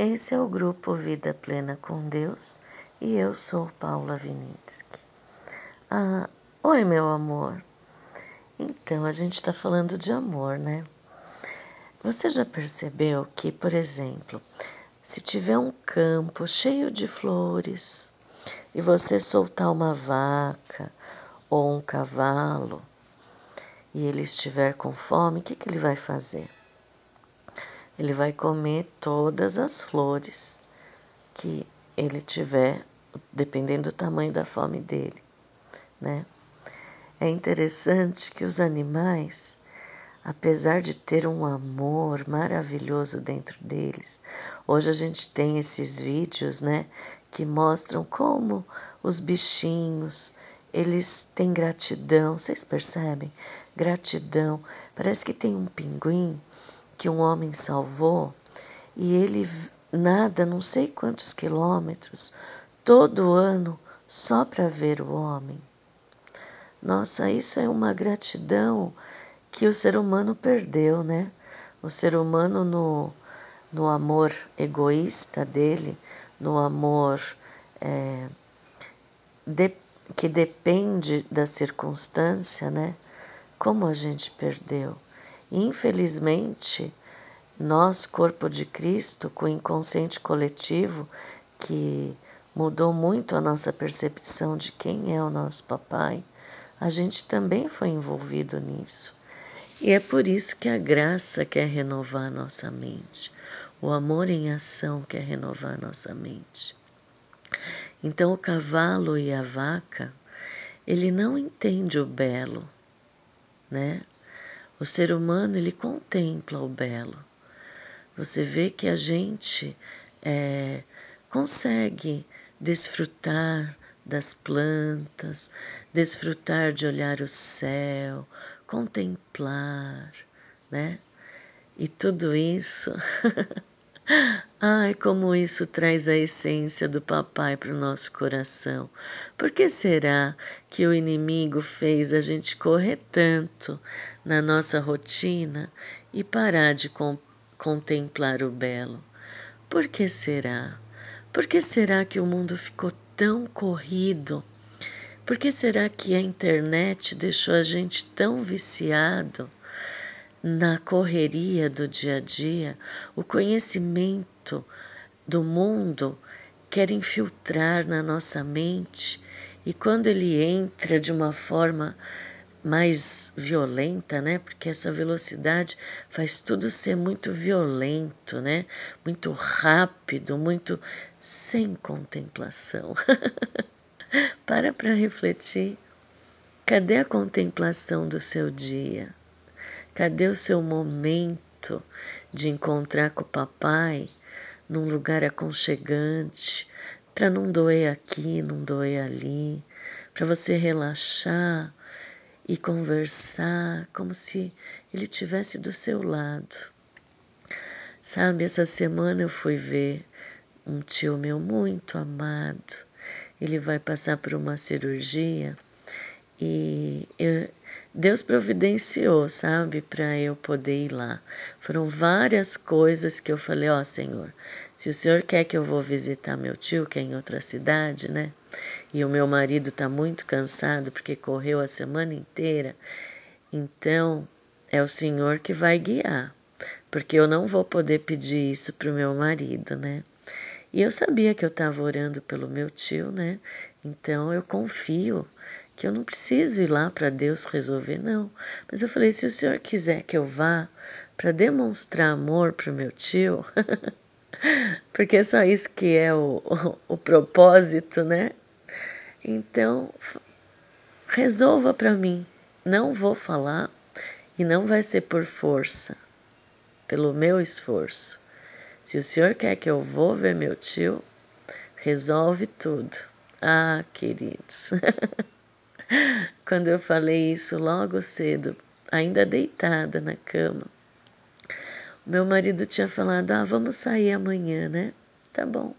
Esse é o grupo Vida Plena com Deus e eu sou Paula Vinitsky. Ah, oi, meu amor. Então, a gente está falando de amor, né? Você já percebeu que, por exemplo, se tiver um campo cheio de flores e você soltar uma vaca ou um cavalo e ele estiver com fome, o que, que ele vai fazer? Ele vai comer todas as flores que ele tiver, dependendo do tamanho da fome dele, né? É interessante que os animais, apesar de ter um amor maravilhoso dentro deles, hoje a gente tem esses vídeos, né, que mostram como os bichinhos, eles têm gratidão, vocês percebem? Gratidão. Parece que tem um pinguim que um homem salvou e ele nada não sei quantos quilômetros todo ano só para ver o homem. Nossa, isso é uma gratidão que o ser humano perdeu, né? O ser humano no, no amor egoísta dele, no amor é, de, que depende da circunstância, né? Como a gente perdeu. Infelizmente, nós, corpo de Cristo, com o inconsciente coletivo, que mudou muito a nossa percepção de quem é o nosso papai, a gente também foi envolvido nisso. E é por isso que a graça quer renovar a nossa mente. O amor em ação quer renovar a nossa mente. Então o cavalo e a vaca, ele não entende o belo, né? O ser humano ele contempla o belo. Você vê que a gente é, consegue desfrutar das plantas, desfrutar de olhar o céu, contemplar, né? E tudo isso, ai, como isso traz a essência do papai para o nosso coração. Por que será que o inimigo fez a gente correr tanto na nossa rotina e parar de contemplar o belo. Por que será? Por que será que o mundo ficou tão corrido? Por que será que a internet deixou a gente tão viciado na correria do dia a dia? O conhecimento do mundo quer infiltrar na nossa mente e quando ele entra de uma forma mais violenta, né? Porque essa velocidade faz tudo ser muito violento, né? Muito rápido, muito sem contemplação. Para para refletir. Cadê a contemplação do seu dia? Cadê o seu momento de encontrar com o papai num lugar aconchegante, para não doer aqui, não doer ali, para você relaxar, e conversar como se ele tivesse do seu lado. Sabe, essa semana eu fui ver um tio meu muito amado. Ele vai passar por uma cirurgia e eu, Deus providenciou, sabe, para eu poder ir lá. Foram várias coisas que eu falei: Ó oh, Senhor, se o Senhor quer que eu vou visitar meu tio, que é em outra cidade, né? E o meu marido está muito cansado porque correu a semana inteira, então é o Senhor que vai guiar, porque eu não vou poder pedir isso para o meu marido, né? E eu sabia que eu estava orando pelo meu tio, né? Então eu confio que eu não preciso ir lá para Deus resolver, não. Mas eu falei: se o senhor quiser que eu vá para demonstrar amor para o meu tio, porque é só isso que é o, o, o propósito, né? Então, resolva para mim. Não vou falar e não vai ser por força, pelo meu esforço. Se o senhor quer que eu vou ver meu tio, resolve tudo. Ah, queridos. Quando eu falei isso logo cedo, ainda deitada na cama, meu marido tinha falado: Ah, vamos sair amanhã, né? Tá bom.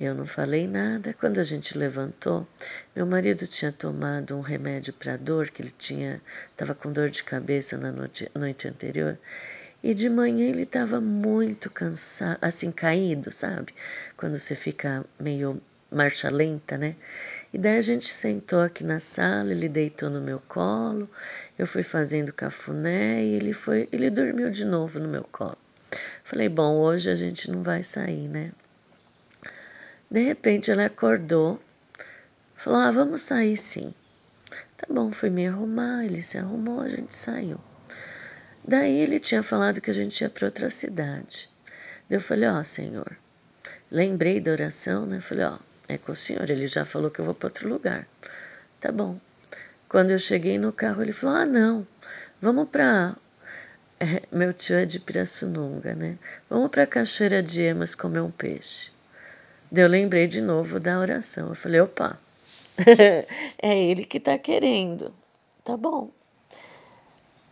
Eu não falei nada. Quando a gente levantou, meu marido tinha tomado um remédio para dor, que ele tinha estava com dor de cabeça na noite, noite anterior, E de manhã ele estava muito cansado, assim, caído, sabe? Quando você fica meio marcha lenta, né? E daí a gente sentou aqui na sala, ele deitou no meu colo, eu fui fazendo cafuné e ele foi, ele dormiu de novo no meu colo. Falei, bom, hoje a gente não vai sair, né? De repente ela acordou, falou: Ah, vamos sair sim. Tá bom, fui me arrumar, ele se arrumou, a gente saiu. Daí ele tinha falado que a gente ia para outra cidade. Eu falei: Ó, oh, Senhor, lembrei da oração, né? Falei: Ó, oh, é com o Senhor, ele já falou que eu vou para outro lugar. Tá bom. Quando eu cheguei no carro, ele falou: Ah, não, vamos para. Meu tio é de Pirassununga, né? Vamos para a Cachoeira de Emas comer um peixe. Eu lembrei de novo da oração. Eu falei, opa, é ele que está querendo. Tá bom.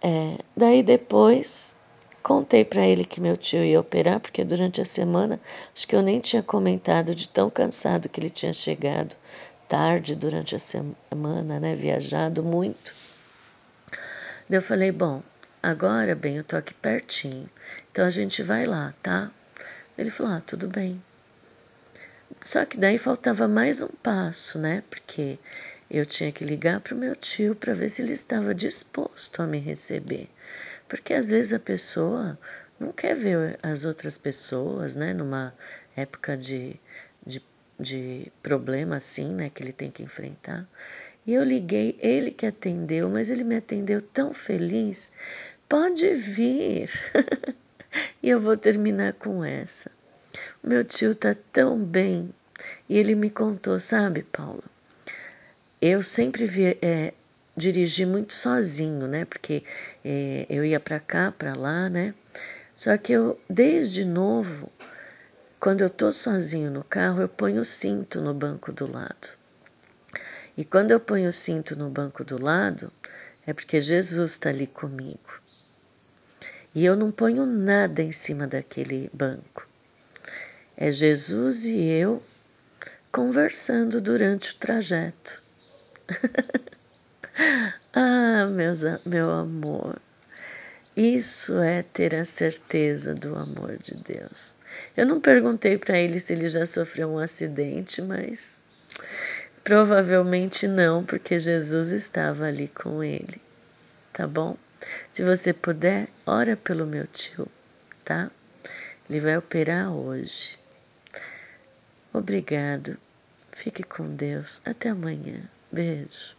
É, daí depois contei para ele que meu tio ia operar, porque durante a semana acho que eu nem tinha comentado de tão cansado que ele tinha chegado tarde durante a semana, né? Viajado muito. Daí eu falei, bom, agora bem, eu tô aqui pertinho, então a gente vai lá, tá? Ele falou, ah, tudo bem. Só que daí faltava mais um passo, né? Porque eu tinha que ligar para o meu tio para ver se ele estava disposto a me receber. Porque às vezes a pessoa não quer ver as outras pessoas, né? Numa época de, de, de problema assim, né? Que ele tem que enfrentar. E eu liguei, ele que atendeu, mas ele me atendeu tão feliz. Pode vir. e eu vou terminar com essa. Meu tio tá tão bem. E ele me contou, sabe, Paula? Eu sempre vi, é, dirigi muito sozinho, né? Porque é, eu ia para cá, para lá, né? Só que eu, desde novo, quando eu tô sozinho no carro, eu ponho o cinto no banco do lado. E quando eu ponho o cinto no banco do lado, é porque Jesus está ali comigo. E eu não ponho nada em cima daquele banco. É Jesus e eu conversando durante o trajeto. ah, meus, meu amor, isso é ter a certeza do amor de Deus. Eu não perguntei para ele se ele já sofreu um acidente, mas provavelmente não, porque Jesus estava ali com ele, tá bom? Se você puder, ora pelo meu tio, tá? Ele vai operar hoje. Obrigado. Fique com Deus. Até amanhã. Beijo.